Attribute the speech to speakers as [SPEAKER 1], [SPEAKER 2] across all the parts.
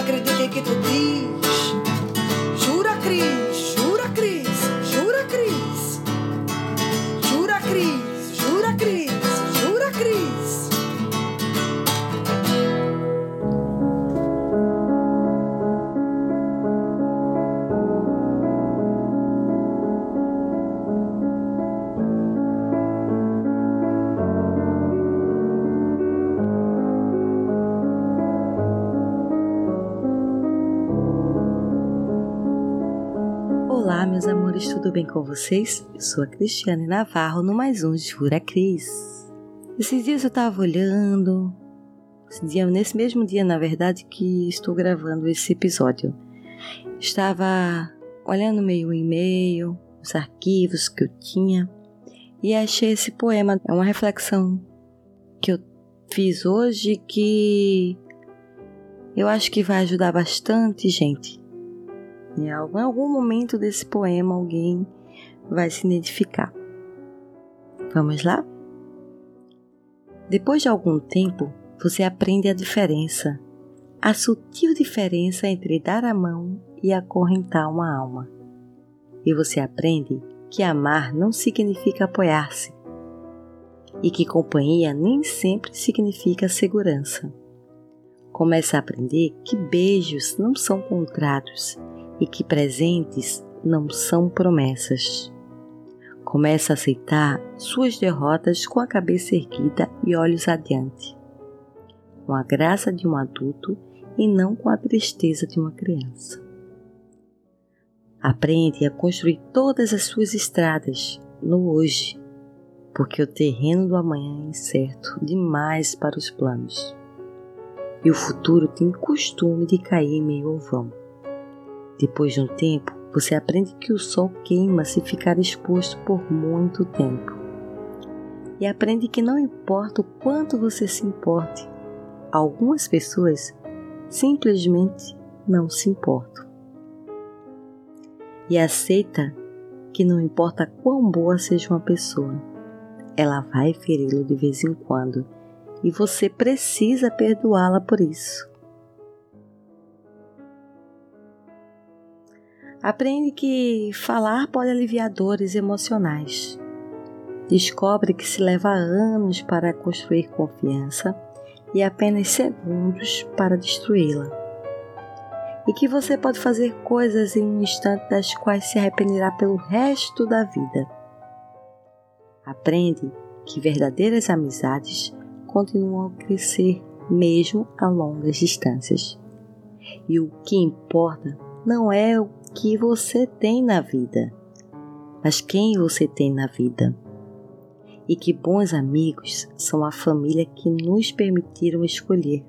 [SPEAKER 1] acredito em que tu diz.
[SPEAKER 2] Tudo bem com vocês? Eu sou a Cristiane Navarro no mais um Jura Cris. Esses dias eu estava olhando, esse dia, nesse mesmo dia, na verdade, que estou gravando esse episódio. Estava olhando meio e-mail, os arquivos que eu tinha e achei esse poema. É uma reflexão que eu fiz hoje que eu acho que vai ajudar bastante gente. Em algum, momento desse poema alguém vai se identificar. Vamos lá? Depois de algum tempo, você aprende a diferença, a sutil diferença entre dar a mão e acorrentar uma alma. E você aprende que amar não significa apoiar-se e que companhia nem sempre significa segurança. Começa a aprender que beijos não são contratos e que presentes não são promessas. Começa a aceitar suas derrotas com a cabeça erguida e olhos adiante, com a graça de um adulto e não com a tristeza de uma criança. Aprende a construir todas as suas estradas no hoje, porque o terreno do amanhã é incerto demais para os planos. E o futuro tem costume de cair meio ao vão. Depois de um tempo, você aprende que o sol queima se ficar exposto por muito tempo. E aprende que não importa o quanto você se importe, algumas pessoas simplesmente não se importam. E aceita que não importa quão boa seja uma pessoa, ela vai feri-lo de vez em quando e você precisa perdoá-la por isso. Aprende que falar pode aliviar dores emocionais. Descobre que se leva anos para construir confiança e apenas segundos para destruí-la. E que você pode fazer coisas em um instante das quais se arrependerá pelo resto da vida. Aprende que verdadeiras amizades continuam a crescer mesmo a longas distâncias. E o que importa não é o que você tem na vida, mas quem você tem na vida. E que bons amigos são a família que nos permitiram escolher.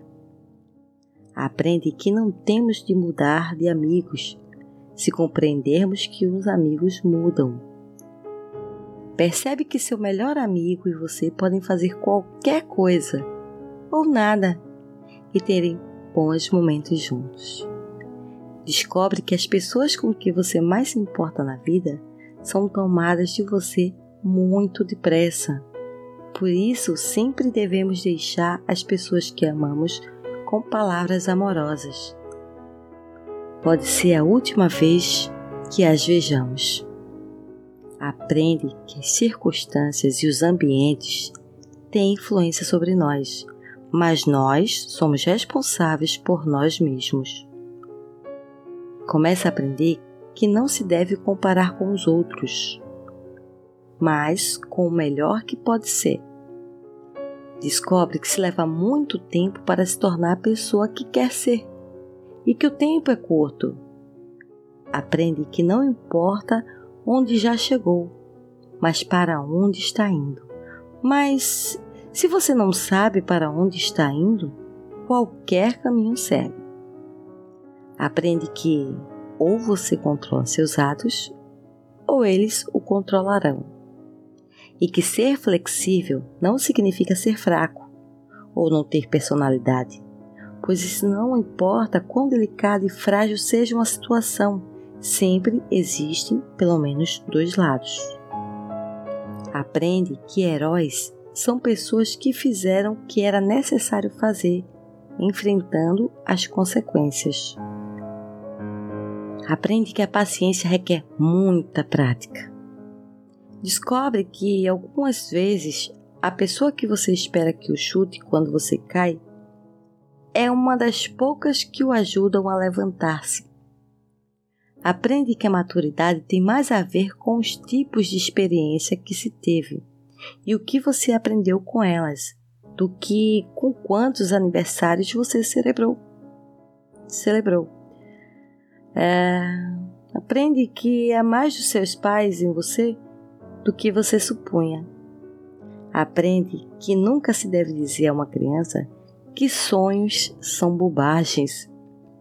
[SPEAKER 2] Aprende que não temos de mudar de amigos se compreendermos que os amigos mudam. Percebe que seu melhor amigo e você podem fazer qualquer coisa ou nada e terem bons momentos juntos. Descobre que as pessoas com que você mais se importa na vida são tomadas de você muito depressa. Por isso, sempre devemos deixar as pessoas que amamos com palavras amorosas. Pode ser a última vez que as vejamos. Aprende que as circunstâncias e os ambientes têm influência sobre nós, mas nós somos responsáveis por nós mesmos. Começa a aprender que não se deve comparar com os outros, mas com o melhor que pode ser. Descobre que se leva muito tempo para se tornar a pessoa que quer ser e que o tempo é curto. Aprende que não importa onde já chegou, mas para onde está indo. Mas se você não sabe para onde está indo, qualquer caminho serve aprende que ou você controla seus atos ou eles o controlarão. E que ser flexível não significa ser fraco ou não ter personalidade, pois isso não importa quão delicada e frágil seja uma situação, sempre existem pelo menos dois lados. Aprende que heróis são pessoas que fizeram o que era necessário fazer enfrentando as consequências. Aprende que a paciência requer muita prática. Descobre que algumas vezes a pessoa que você espera que o chute quando você cai é uma das poucas que o ajudam a levantar-se. Aprende que a maturidade tem mais a ver com os tipos de experiência que se teve e o que você aprendeu com elas, do que com quantos aniversários você celebrou. Celebrou. É, aprende que há mais dos seus pais em você do que você supunha. Aprende que nunca se deve dizer a uma criança que sonhos são bobagens.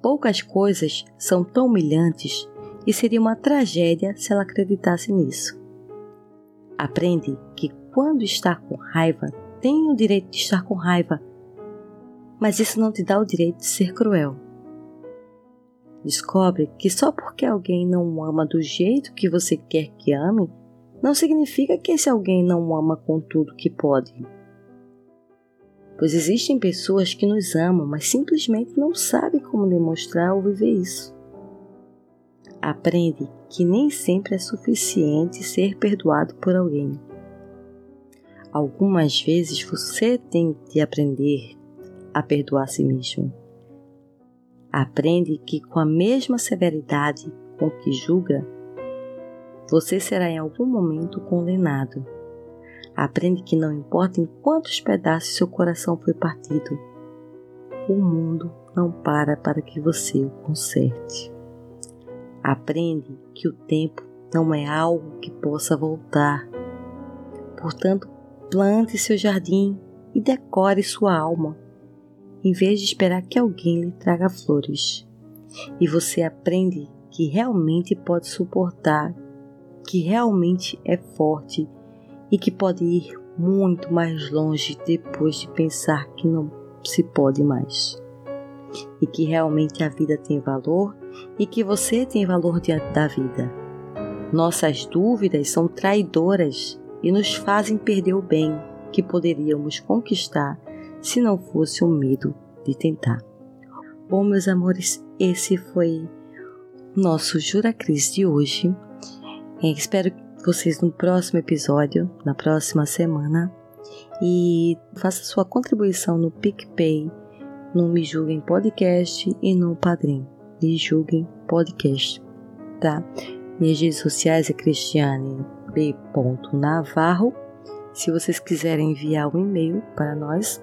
[SPEAKER 2] Poucas coisas são tão humilhantes e seria uma tragédia se ela acreditasse nisso. Aprende que quando está com raiva, tem o direito de estar com raiva, mas isso não te dá o direito de ser cruel. Descobre que só porque alguém não ama do jeito que você quer que ame, não significa que esse alguém não ama com tudo que pode. Pois existem pessoas que nos amam, mas simplesmente não sabem como demonstrar ou viver isso. Aprende que nem sempre é suficiente ser perdoado por alguém. Algumas vezes você tem de aprender a perdoar a si mesmo. Aprende que com a mesma severidade com que julga, você será em algum momento condenado. Aprende que não importa em quantos pedaços seu coração foi partido, o mundo não para para que você o conserte. Aprende que o tempo não é algo que possa voltar. Portanto, plante seu jardim e decore sua alma, em vez de esperar que alguém lhe traga flores. E você aprende que realmente pode suportar que realmente é forte e que pode ir muito mais longe depois de pensar que não se pode mais. E que realmente a vida tem valor e que você tem valor diante da vida. Nossas dúvidas são traidoras e nos fazem perder o bem que poderíamos conquistar se não fosse o medo de tentar. Bom, meus amores, esse foi nosso Jura Cris de hoje. É, espero vocês no próximo episódio, na próxima semana. E faça sua contribuição no PicPay, no Me Julguem Podcast e no Padrim. Me Julguem Podcast, tá? Minhas redes sociais é Cristiane B. Navarro. Se vocês quiserem enviar um e-mail para nós,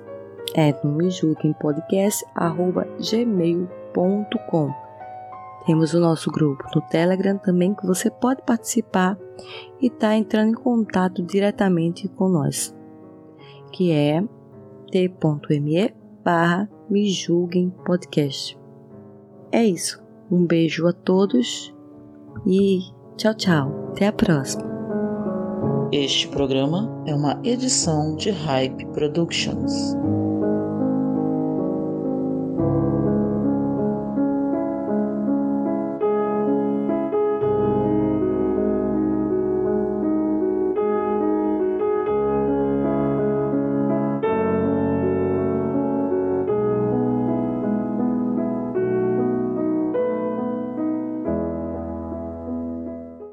[SPEAKER 2] é no me podcast, gmail.com. Temos o nosso grupo no Telegram também que você pode participar e estar tá entrando em contato diretamente com nós, que é t.me barra podcast. É isso. Um beijo a todos e tchau, tchau. Até a próxima.
[SPEAKER 3] Este programa é uma edição de Hype Productions.